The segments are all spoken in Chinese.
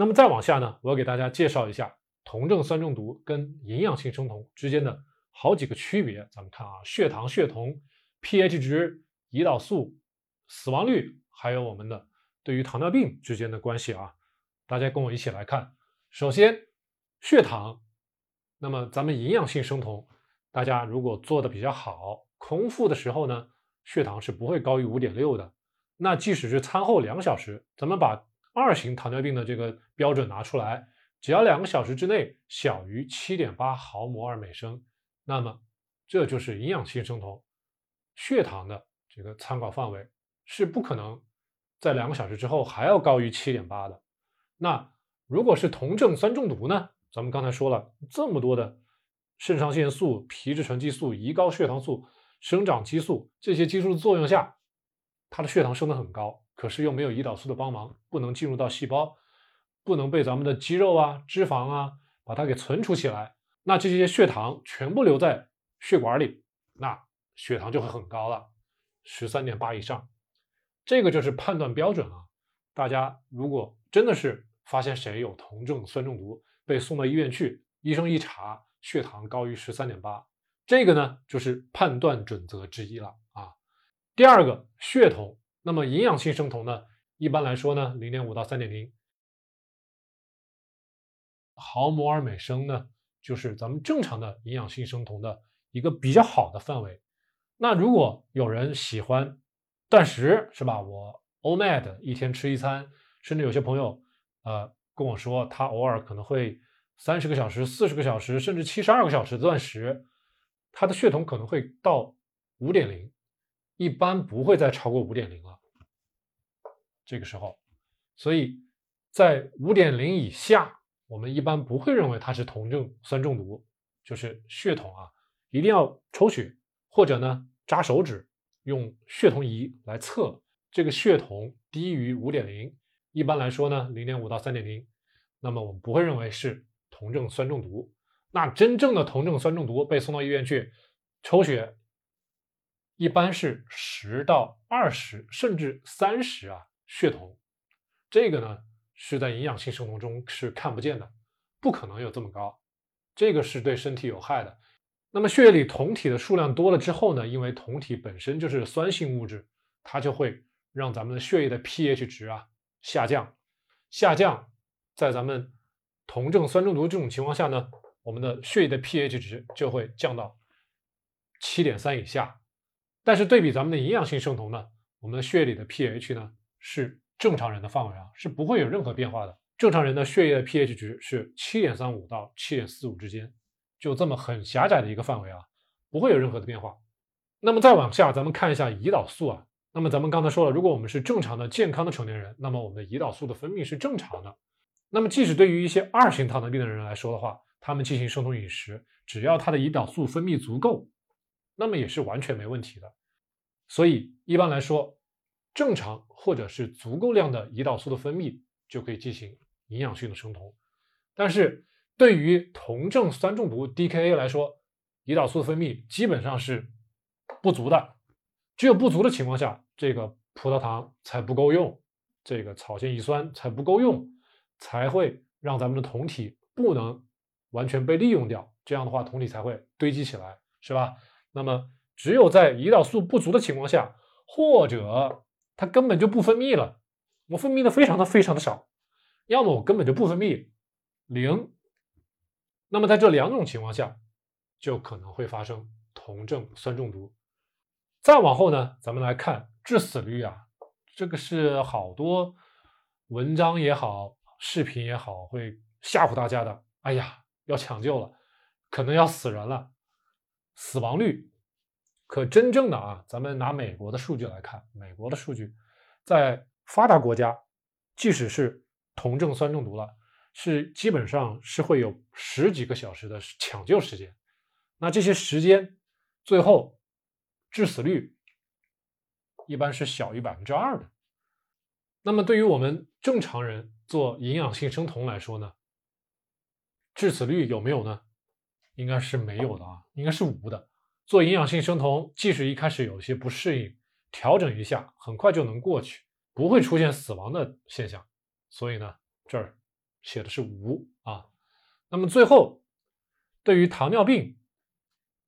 那么再往下呢，我要给大家介绍一下酮症酸中毒跟营养性生酮之间的好几个区别。咱们看啊，血糖、血酮、pH 值、胰岛素、死亡率，还有我们的对于糖尿病之间的关系啊，大家跟我一起来看。首先，血糖，那么咱们营养性生酮，大家如果做的比较好，空腹的时候呢，血糖是不会高于五点六的。那即使是餐后两小时，咱们把二型糖尿病的这个标准拿出来，只要两个小时之内小于七点八毫摩尔每升，那么这就是营养性生酮，血糖的这个参考范围是不可能在两个小时之后还要高于七点八的。那如果是酮症酸中毒呢？咱们刚才说了这么多的肾上腺素、皮质醇激素、胰高血糖素、生长激素这些激素的作用下。它的血糖升得很高，可是又没有胰岛素的帮忙，不能进入到细胞，不能被咱们的肌肉啊、脂肪啊把它给存储起来。那这些血糖全部留在血管里，那血糖就会很高了，十三点八以上。这个就是判断标准啊。大家如果真的是发现谁有酮症酸中毒，被送到医院去，医生一查血糖高于十三点八，这个呢就是判断准则之一了啊。第二个血酮，那么营养性生酮呢？一般来说呢，零点五到三点零毫摩尔每升呢，就是咱们正常的营养性生酮的一个比较好的范围。那如果有人喜欢断食，是吧？我 OMAD 一天吃一餐，甚至有些朋友呃跟我说，他偶尔可能会三十个小时、四十个小时，甚至七十二个小时断食，他的血酮可能会到五点零。一般不会再超过五点零了，这个时候，所以在五点零以下，我们一般不会认为它是酮症酸中毒，就是血酮啊，一定要抽血或者呢扎手指，用血酮仪来测这个血酮低于五点零，一般来说呢零点五到三点零，那么我们不会认为是酮症酸中毒。那真正的酮症酸中毒被送到医院去抽血。一般是十到二十，甚至三十啊，血酮，这个呢是在营养性生酮中是看不见的，不可能有这么高，这个是对身体有害的。那么血液里酮体的数量多了之后呢，因为酮体本身就是酸性物质，它就会让咱们的血液的 pH 值啊下降，下降，在咱们酮症酸中毒这种情况下呢，我们的血液的 pH 值就会降到七点三以下。但是对比咱们的营养性生酮呢，我们的血液里的 pH 呢是正常人的范围啊，是不会有任何变化的。正常人的血液的 pH 值是七点三五到七点四五之间，就这么很狭窄的一个范围啊，不会有任何的变化。那么再往下，咱们看一下胰岛素啊。那么咱们刚才说了，如果我们是正常的健康的成年人，那么我们的胰岛素的分泌是正常的。那么即使对于一些二型糖尿病的人来说的话，他们进行生酮饮食，只要他的胰岛素分泌足够。那么也是完全没问题的，所以一般来说，正常或者是足够量的胰岛素的分泌就可以进行营养性的生酮。但是对于酮症酸中毒 DKA 来说，胰岛素分泌基本上是不足的。只有不足的情况下，这个葡萄糖才不够用，这个草酰乙酸才不够用，才会让咱们的酮体不能完全被利用掉。这样的话，酮体才会堆积起来，是吧？那么，只有在胰岛素不足的情况下，或者它根本就不分泌了，我分泌的非常的非常的少，要么我根本就不分泌，零。那么在这两种情况下，就可能会发生酮症酸中毒。再往后呢，咱们来看致死率啊，这个是好多文章也好，视频也好，会吓唬大家的。哎呀，要抢救了，可能要死人了。死亡率，可真正的啊，咱们拿美国的数据来看，美国的数据，在发达国家，即使是酮症酸中毒了，是基本上是会有十几个小时的抢救时间。那这些时间，最后致死率一般是小于百分之二的。那么对于我们正常人做营养性生酮来说呢，致死率有没有呢？应该是没有的啊，应该是无的。做营养性生酮，即使一开始有些不适应，调整一下，很快就能过去，不会出现死亡的现象。所以呢，这儿写的是无啊。那么最后，对于糖尿病，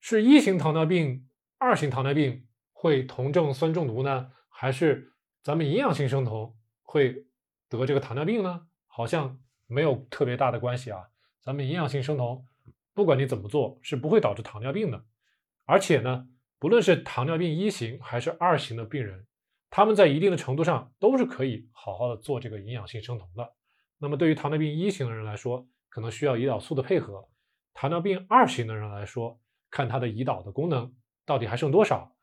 是一型糖尿病、二型糖尿病会酮症酸中毒呢，还是咱们营养性生酮会得这个糖尿病呢？好像没有特别大的关系啊。咱们营养性生酮，不管你怎么做，是不会导致糖尿病的。而且呢，不论是糖尿病一型还是二型的病人，他们在一定的程度上都是可以好好的做这个营养性生酮的。那么对于糖尿病一型的人来说，可能需要胰岛素的配合；糖尿病二型的人来说，看他的胰岛的功能到底还剩多少，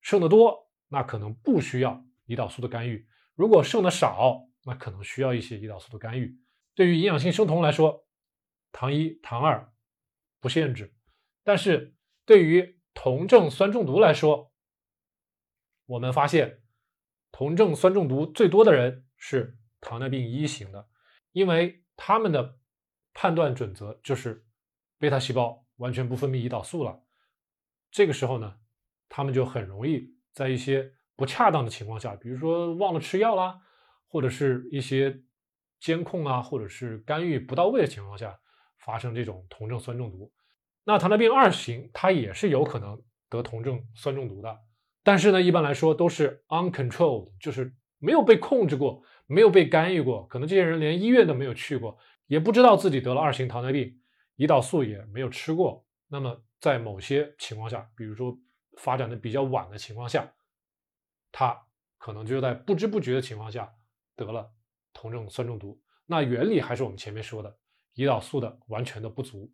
剩的多，那可能不需要胰岛素的干预；如果剩的少，那可能需要一些胰岛素的干预。对于营养性生酮来说，糖一、糖二不限制，但是对于酮症酸中毒来说，我们发现酮症酸中毒最多的人是糖尿病一型的，因为他们的判断准则就是贝塔细胞完全不分泌胰岛素了。这个时候呢，他们就很容易在一些不恰当的情况下，比如说忘了吃药啦，或者是一些监控啊，或者是干预不到位的情况下。发生这种酮症酸中毒，那糖尿病二型它也是有可能得酮症酸中毒的，但是呢，一般来说都是 uncontrolled，就是没有被控制过，没有被干预过，可能这些人连医院都没有去过，也不知道自己得了二型糖尿病，胰岛素也没有吃过。那么在某些情况下，比如说发展的比较晚的情况下，他可能就在不知不觉的情况下得了酮症酸中毒。那原理还是我们前面说的。胰岛素的完全的不足，